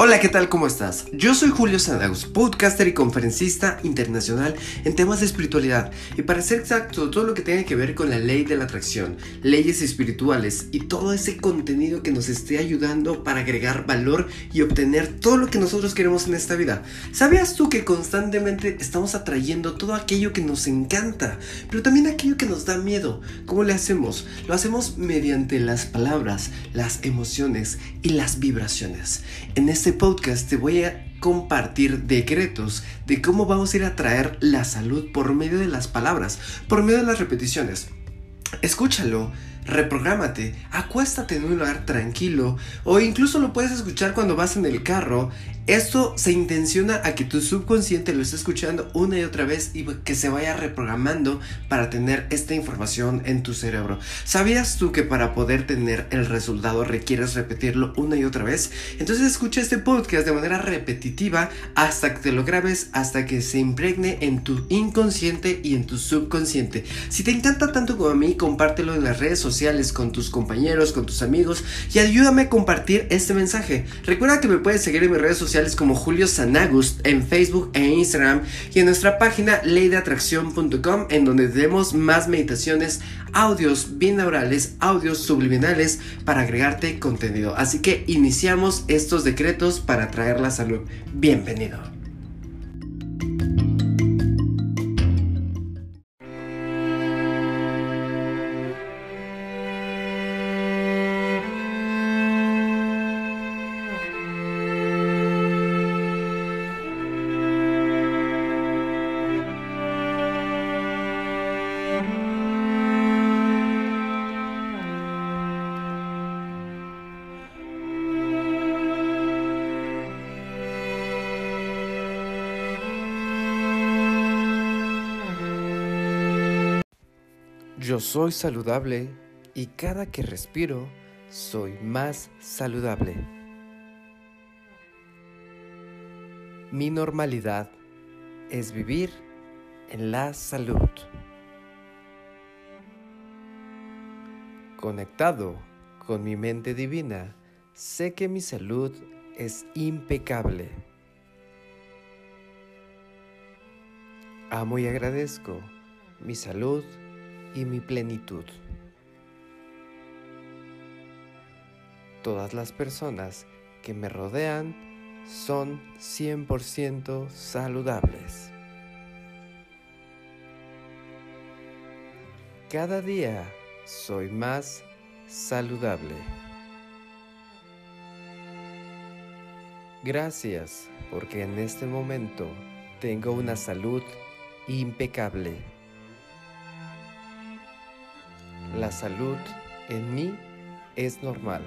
Hola, ¿qué tal? ¿Cómo estás? Yo soy Julio Sanagus, podcaster y conferencista internacional en temas de espiritualidad y para ser exacto, todo lo que tiene que ver con la ley de la atracción, leyes espirituales y todo ese contenido que nos esté ayudando para agregar valor y obtener todo lo que nosotros queremos en esta vida. ¿Sabías tú que constantemente estamos atrayendo todo aquello que nos encanta, pero también aquello que nos da miedo? ¿Cómo le hacemos? Lo hacemos mediante las palabras, las emociones y las vibraciones. En este podcast te voy a compartir decretos de cómo vamos a ir a traer la salud por medio de las palabras, por medio de las repeticiones. Escúchalo, reprográmate, acuéstate en un lugar tranquilo o incluso lo puedes escuchar cuando vas en el carro. Esto se intenciona a que tu subconsciente lo esté escuchando una y otra vez y que se vaya reprogramando para tener esta información en tu cerebro. ¿Sabías tú que para poder tener el resultado requieres repetirlo una y otra vez? Entonces escucha este podcast de manera repetitiva hasta que te lo grabes, hasta que se impregne en tu inconsciente y en tu subconsciente. Si te encanta tanto como a mí, compártelo en las redes sociales con tus compañeros, con tus amigos y ayúdame a compartir este mensaje. Recuerda que me puedes seguir en mis redes como Julio Sanagust en Facebook e Instagram y en nuestra página leydeatracción.com en donde tenemos más meditaciones, audios binaurales, audios subliminales para agregarte contenido. Así que iniciamos estos decretos para traer la salud. Bienvenido. Yo soy saludable y cada que respiro soy más saludable. Mi normalidad es vivir en la salud. Conectado con mi mente divina, sé que mi salud es impecable. Amo y agradezco mi salud y mi plenitud. Todas las personas que me rodean son 100% saludables. Cada día soy más saludable. Gracias porque en este momento tengo una salud impecable. La salud en mí es normal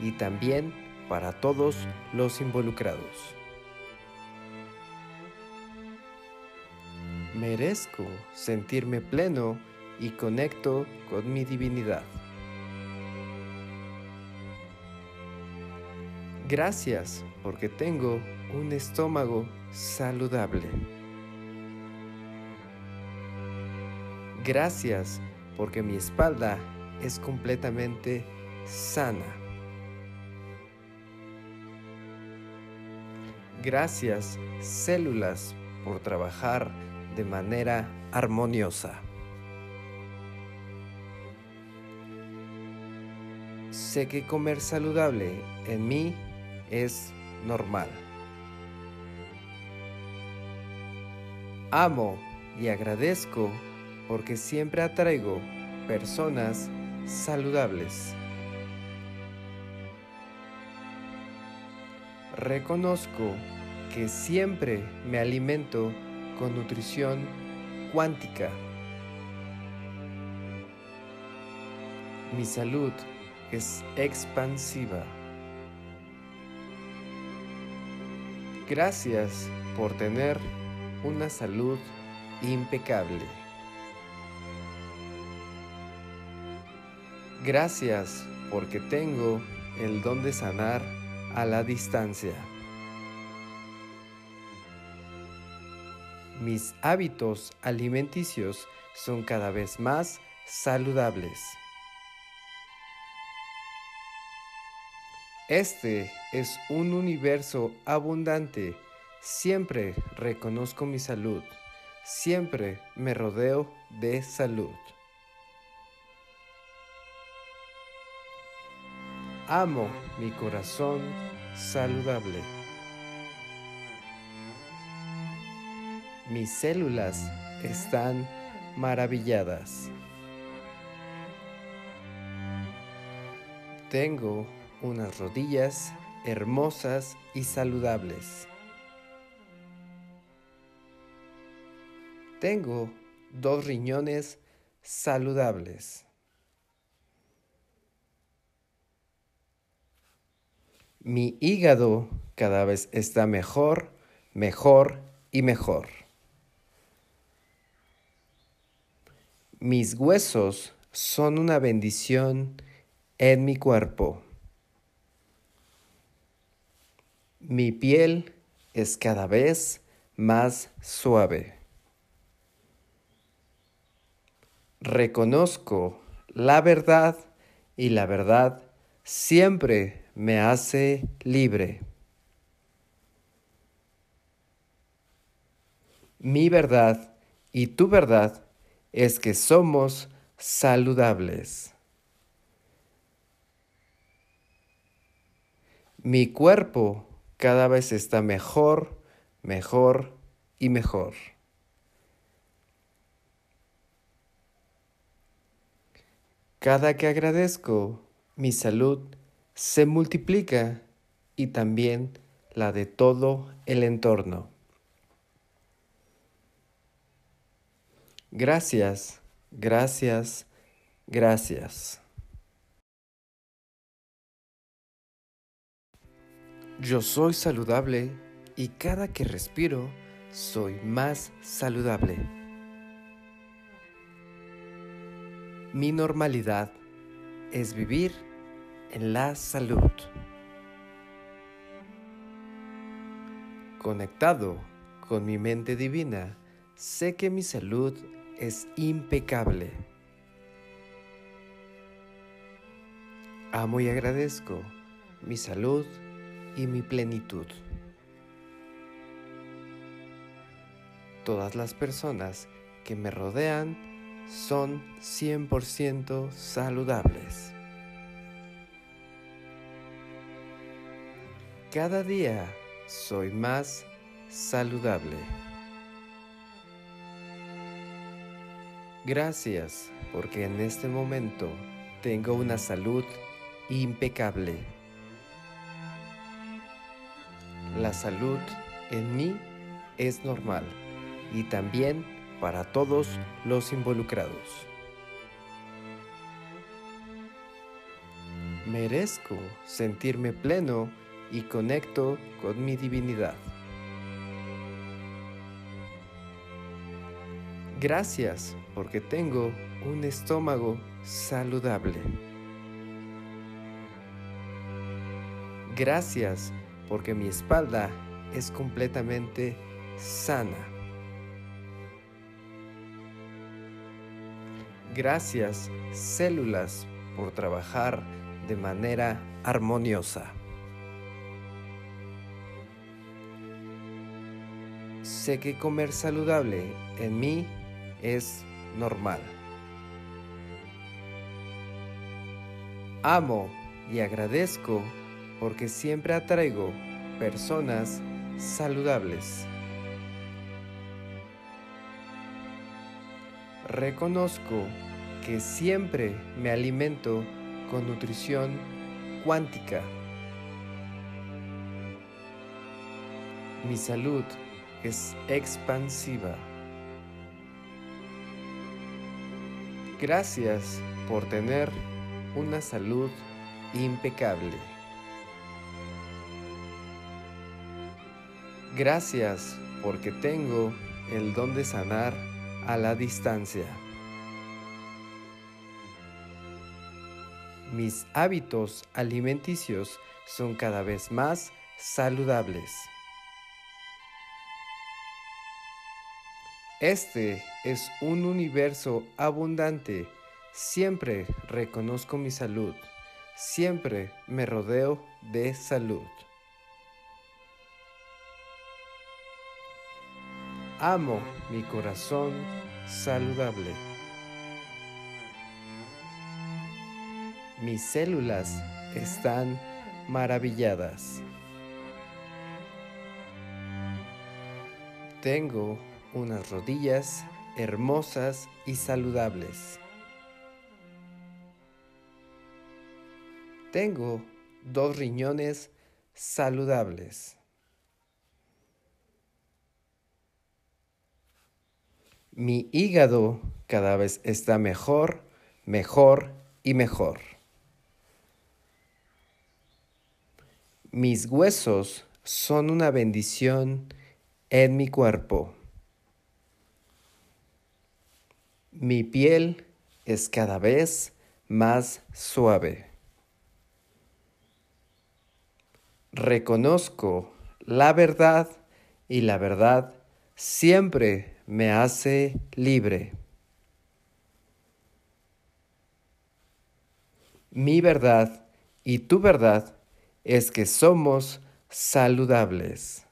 y también para todos los involucrados. Merezco sentirme pleno y conecto con mi divinidad. Gracias porque tengo un estómago saludable. Gracias porque mi espalda es completamente sana. Gracias, células, por trabajar de manera armoniosa. Sé que comer saludable en mí es normal. Amo y agradezco porque siempre atraigo personas saludables. Reconozco que siempre me alimento con nutrición cuántica. Mi salud es expansiva. Gracias por tener una salud impecable. Gracias porque tengo el don de sanar a la distancia. Mis hábitos alimenticios son cada vez más saludables. Este es un universo abundante. Siempre reconozco mi salud. Siempre me rodeo de salud. Amo mi corazón saludable. Mis células están maravilladas. Tengo unas rodillas hermosas y saludables. Tengo dos riñones saludables. Mi hígado cada vez está mejor, mejor y mejor. Mis huesos son una bendición en mi cuerpo. Mi piel es cada vez más suave. Reconozco la verdad y la verdad siempre me hace libre. Mi verdad y tu verdad es que somos saludables. Mi cuerpo cada vez está mejor, mejor y mejor. Cada que agradezco, mi salud se multiplica y también la de todo el entorno. Gracias, gracias, gracias. Yo soy saludable y cada que respiro soy más saludable. Mi normalidad es vivir en la salud. Conectado con mi mente divina, sé que mi salud es impecable. Amo y agradezco mi salud y mi plenitud. Todas las personas que me rodean son 100% saludables. Cada día soy más saludable. Gracias porque en este momento tengo una salud impecable. La salud en mí es normal y también para todos los involucrados. Merezco sentirme pleno y conecto con mi divinidad. Gracias porque tengo un estómago saludable. Gracias porque mi espalda es completamente sana. Gracias, células, por trabajar de manera armoniosa. Sé que comer saludable en mí es normal. Amo y agradezco porque siempre atraigo personas saludables. Reconozco que siempre me alimento con nutrición cuántica. Mi salud es expansiva. Gracias por tener una salud impecable. Gracias porque tengo el don de sanar a la distancia. Mis hábitos alimenticios son cada vez más saludables. Este es un universo abundante. Siempre reconozco mi salud. siempre me rodeo de salud. Amo mi corazón saludable. Mis células están maravilladas. Tengo unas rodillas hermosas y saludables. Tengo dos riñones saludables. Mi hígado cada vez está mejor, mejor y mejor. Mis huesos son una bendición en mi cuerpo. Mi piel es cada vez más suave. Reconozco la verdad y la verdad siempre me hace libre. Mi verdad y tu verdad es que somos saludables.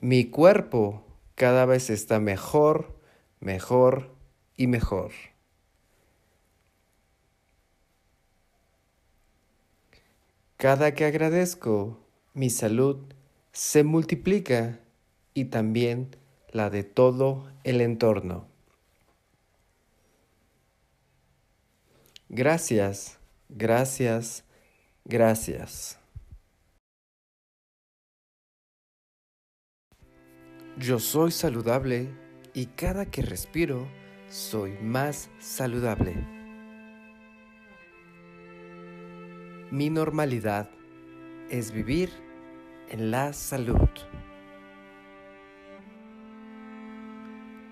Mi cuerpo cada vez está mejor, mejor y mejor. Cada que agradezco, mi salud se multiplica y también la de todo el entorno. Gracias, gracias, gracias. Yo soy saludable y cada que respiro soy más saludable. Mi normalidad es vivir en la salud.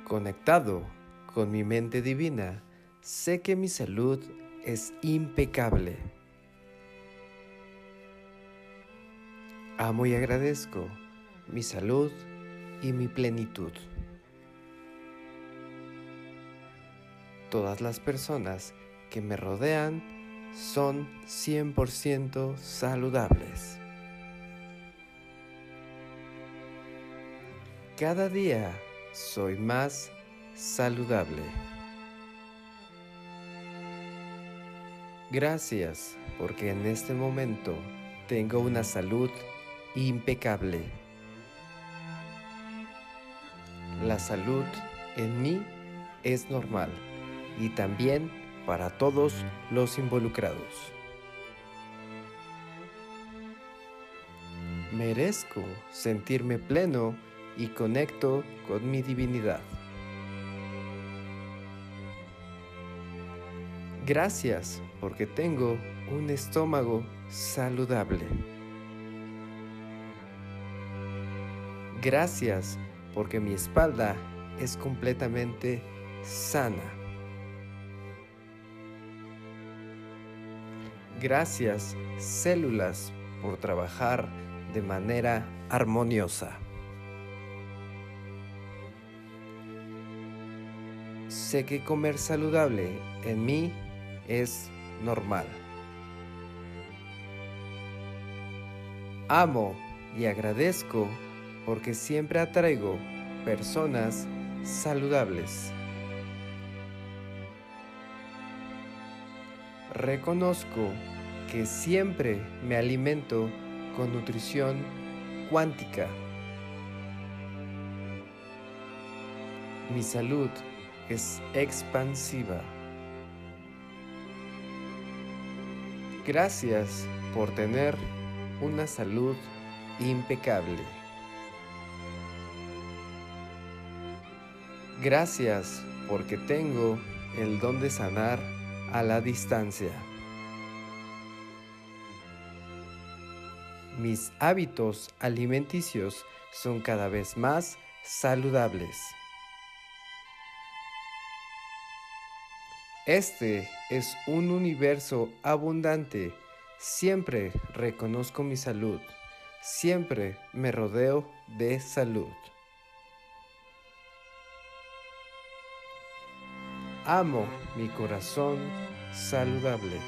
Conectado con mi mente divina, sé que mi salud es impecable. Amo y agradezco mi salud y mi plenitud. Todas las personas que me rodean son 100% saludables. Cada día soy más saludable. Gracias porque en este momento tengo una salud impecable. La salud en mí es normal y también para todos los involucrados. Merezco sentirme pleno y conecto con mi divinidad. Gracias porque tengo un estómago saludable. Gracias porque mi espalda es completamente sana. Gracias células por trabajar de manera armoniosa. Sé que comer saludable en mí es normal. Amo y agradezco porque siempre atraigo personas saludables. Reconozco que siempre me alimento con nutrición cuántica. Mi salud es expansiva. Gracias por tener una salud impecable. Gracias porque tengo el don de sanar a la distancia. Mis hábitos alimenticios son cada vez más saludables. Este es un universo abundante. Siempre reconozco mi salud. Siempre me rodeo de salud. Amo mi corazón saludable.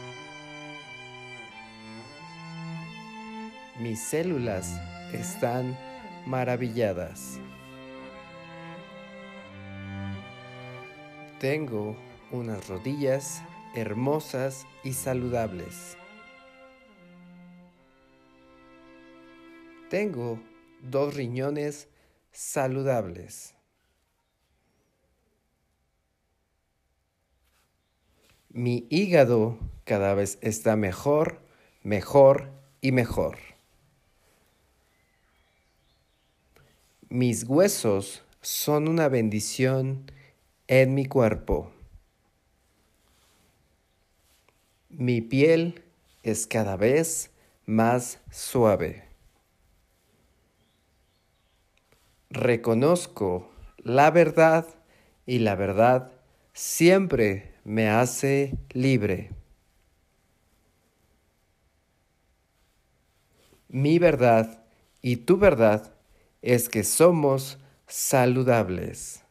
Mis células están maravilladas. Tengo unas rodillas hermosas y saludables. Tengo dos riñones saludables. Mi hígado cada vez está mejor, mejor y mejor. Mis huesos son una bendición en mi cuerpo. Mi piel es cada vez más suave. Reconozco la verdad y la verdad siempre me hace libre. Mi verdad y tu verdad es que somos saludables.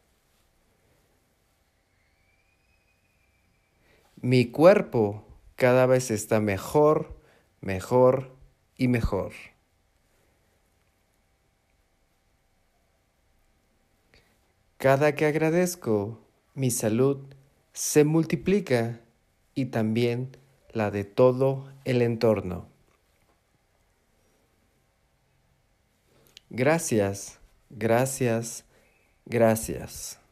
Mi cuerpo cada vez está mejor, mejor y mejor. Cada que agradezco, mi salud se multiplica y también la de todo el entorno. Gracias, gracias, gracias.